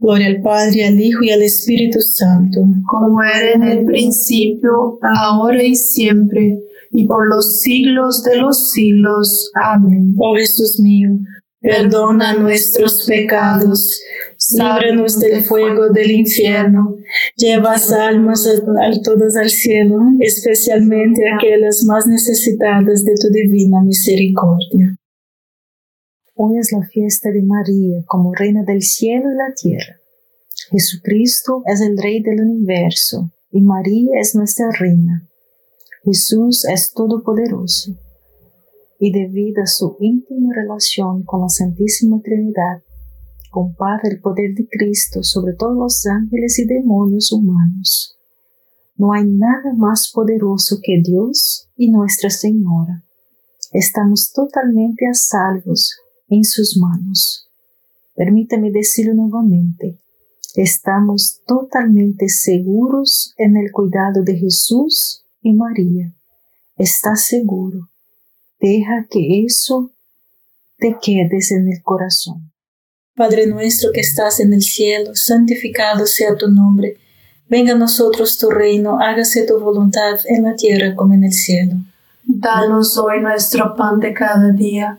Gloria al Padre, al Hijo y al Espíritu Santo. Como era en el principio, ahora y siempre, y por los siglos de los siglos. Amén. Oh Jesús mío, perdona nuestros pecados, líbranos del fuego del infierno, lleva almas a, todas al cielo, especialmente aquellas más necesitadas de tu divina misericordia. Hoy es la fiesta de María como reina del cielo y la tierra. Jesucristo es el rey del universo y María es nuestra reina. Jesús es todopoderoso y debido a su íntima relación con la Santísima Trinidad, comparte el poder de Cristo sobre todos los ángeles y demonios humanos. No hay nada más poderoso que Dios y Nuestra Señora. Estamos totalmente a salvos en sus manos. Permítame decirlo nuevamente. Estamos totalmente seguros en el cuidado de Jesús y María. Estás seguro. Deja que eso te quedes en el corazón. Padre nuestro que estás en el cielo, santificado sea tu nombre. Venga a nosotros tu reino, hágase tu voluntad en la tierra como en el cielo. Danos hoy nuestro pan de cada día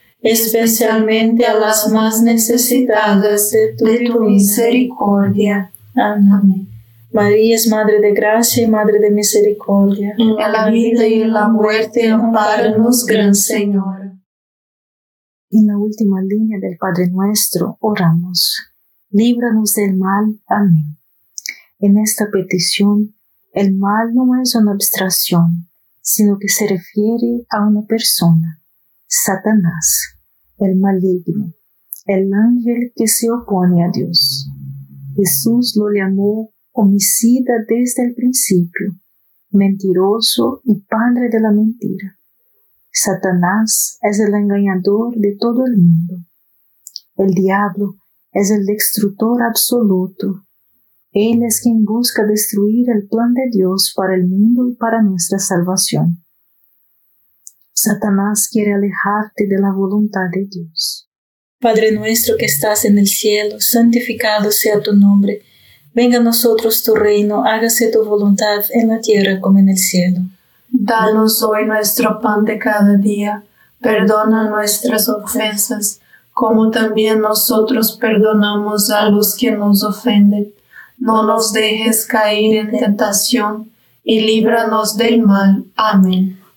especialmente a las más necesitadas de tu, misericordia. Amén. María es Madre de Gracia y Madre de Misericordia. En la vida y en la muerte, amparanos, Gran Señora. En la última línea del Padre Nuestro, oramos. Líbranos del mal. Amén. En esta petición, el mal no es una abstracción, sino que se refiere a una persona, Satanás, el maligno, el ángel que se opone a Dios. Jesús lo llamó homicida desde el principio, mentiroso y padre de la mentira. Satanás es el engañador de todo el mundo. El diablo es el destructor absoluto. Él es quien busca destruir el plan de Dios para el mundo y para nuestra salvación. Satanás quiere alejarte de la voluntad de Dios. Padre nuestro que estás en el cielo, santificado sea tu nombre. Venga a nosotros tu reino, hágase tu voluntad en la tierra como en el cielo. Danos hoy nuestro pan de cada día, perdona nuestras ofensas, como también nosotros perdonamos a los que nos ofenden. No nos dejes caer en tentación, y líbranos del mal. Amén.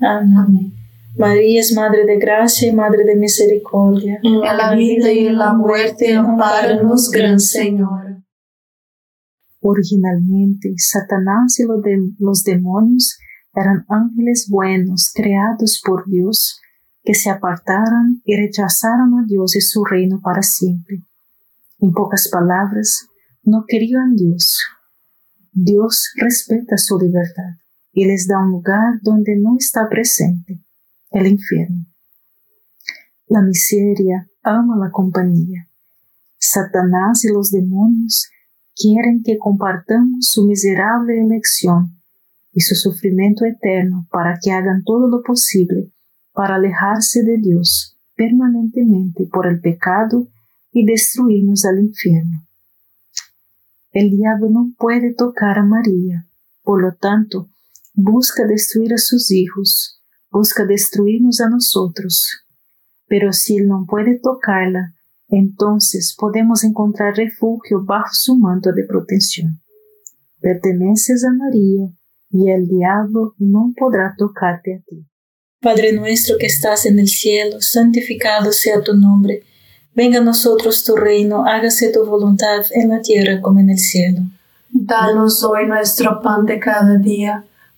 Amén. María es Madre de Gracia y Madre de Misericordia. En la vida y en la muerte, amparanos, Gran Señor. Originalmente, Satanás y los demonios eran ángeles buenos creados por Dios que se apartaron y rechazaron a Dios y su reino para siempre. En pocas palabras, no querían Dios. Dios respeta su libertad y les da un lugar donde no está presente, el infierno. La miseria ama la compañía. Satanás y los demonios quieren que compartamos su miserable elección y su sufrimiento eterno para que hagan todo lo posible para alejarse de Dios permanentemente por el pecado y destruirnos al infierno. El diablo no puede tocar a María, por lo tanto, busca destruir a sus hijos, busca destruirnos a nosotros. Pero si él no puede tocarla, entonces podemos encontrar refugio bajo su manto de protección. Perteneces a María y el diablo no podrá tocarte a ti. Padre nuestro que estás en el cielo, santificado sea tu nombre Venga a nosotros tu reino, hágase tu voluntad en la tierra como en el cielo. Danos hoy nuestro pan de cada día,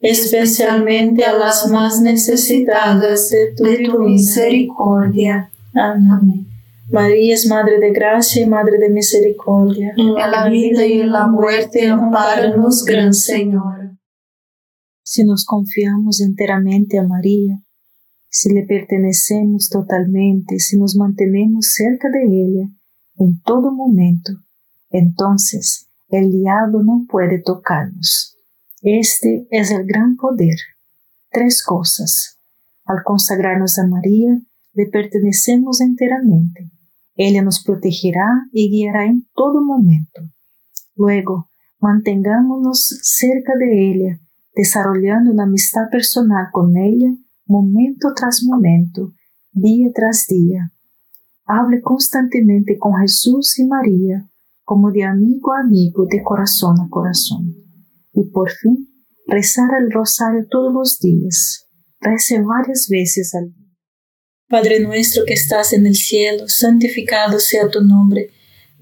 especialmente a las más necesitadas de tu, misericordia. Amén. María es Madre de Gracia y Madre de Misericordia. En la vida y en la muerte, amparanos, Gran Señor. Si nos confiamos enteramente a María, si le pertenecemos totalmente, si nos mantenemos cerca de ella en todo momento, entonces el diablo no puede tocarnos. Este es el gran poder. Tres cosas. Al consagrarnos a María, le pertenecemos enteramente. Ella nos protegerá y guiará en todo momento. Luego, mantengámonos cerca de ella, desarrollando una amistad personal con ella momento tras momento, día tras día. Hable constantemente con Jesús y María como de amigo a amigo, de corazón a corazón. Y por fin, rezar el rosario todos los días. Rece varias veces al día. Padre nuestro que estás en el cielo, santificado sea tu nombre.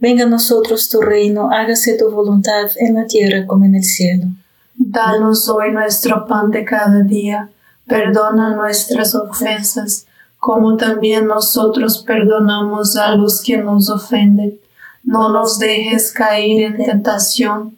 Venga a nosotros tu reino, hágase tu voluntad en la tierra como en el cielo. Danos hoy nuestro pan de cada día, perdona nuestras ofensas, como también nosotros perdonamos a los que nos ofenden. No nos dejes caer en tentación,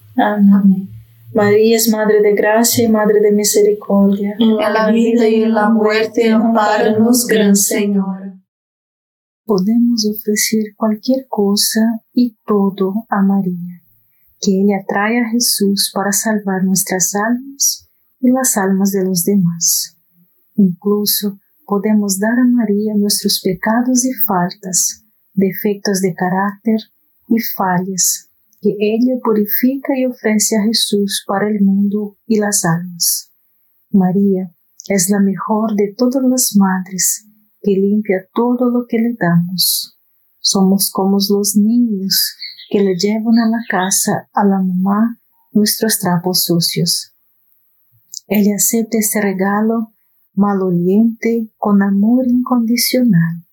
Amén. María es Madre de Gracia y Madre de Misericordia. En la vida y en la muerte, amparanos, Gran Señor. Podemos ofrecer cualquier cosa y todo a María, que ella trae a Jesús para salvar nuestras almas y las almas de los demás. Incluso podemos dar a María nuestros pecados y faltas, defectos de carácter y fallas que ella purifica y ofrece a Jesús para el mundo y las almas. María es la mejor de todas las madres que limpia todo lo que le damos. Somos como los niños que le llevan a la casa a la mamá nuestros trapos sucios. Ella acepta este regalo maloliente con amor incondicional.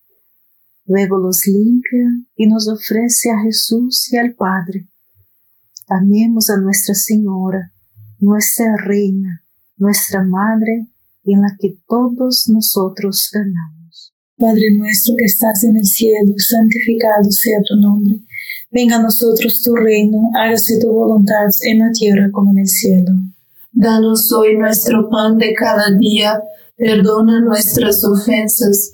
Luego los limpia y nos ofrece a Jesús y al Padre. Amemos a Nuestra Señora, nuestra Reina, nuestra Madre, en la que todos nosotros ganamos. Padre nuestro que estás en el cielo, santificado sea tu nombre. Venga a nosotros tu reino, hágase tu voluntad en la tierra como en el cielo. Danos hoy nuestro pan de cada día, perdona nuestras ofensas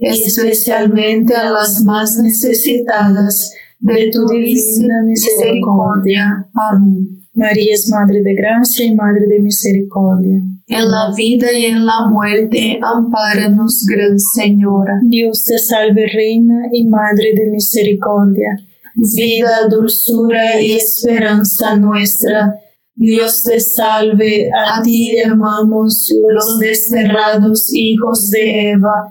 especialmente a las más necesitadas de tu divina misericordia. Amén. María es Madre de Gracia y Madre de Misericordia. En la vida y en la muerte, ampáranos, Gran Señora. Dios te salve, Reina y Madre de Misericordia. Vida, dulzura y esperanza nuestra. Dios te salve, a ti llamamos los desterrados hijos de Eva.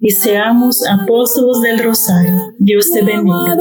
y seamos apóstolos del rosario. Dios te bendiga.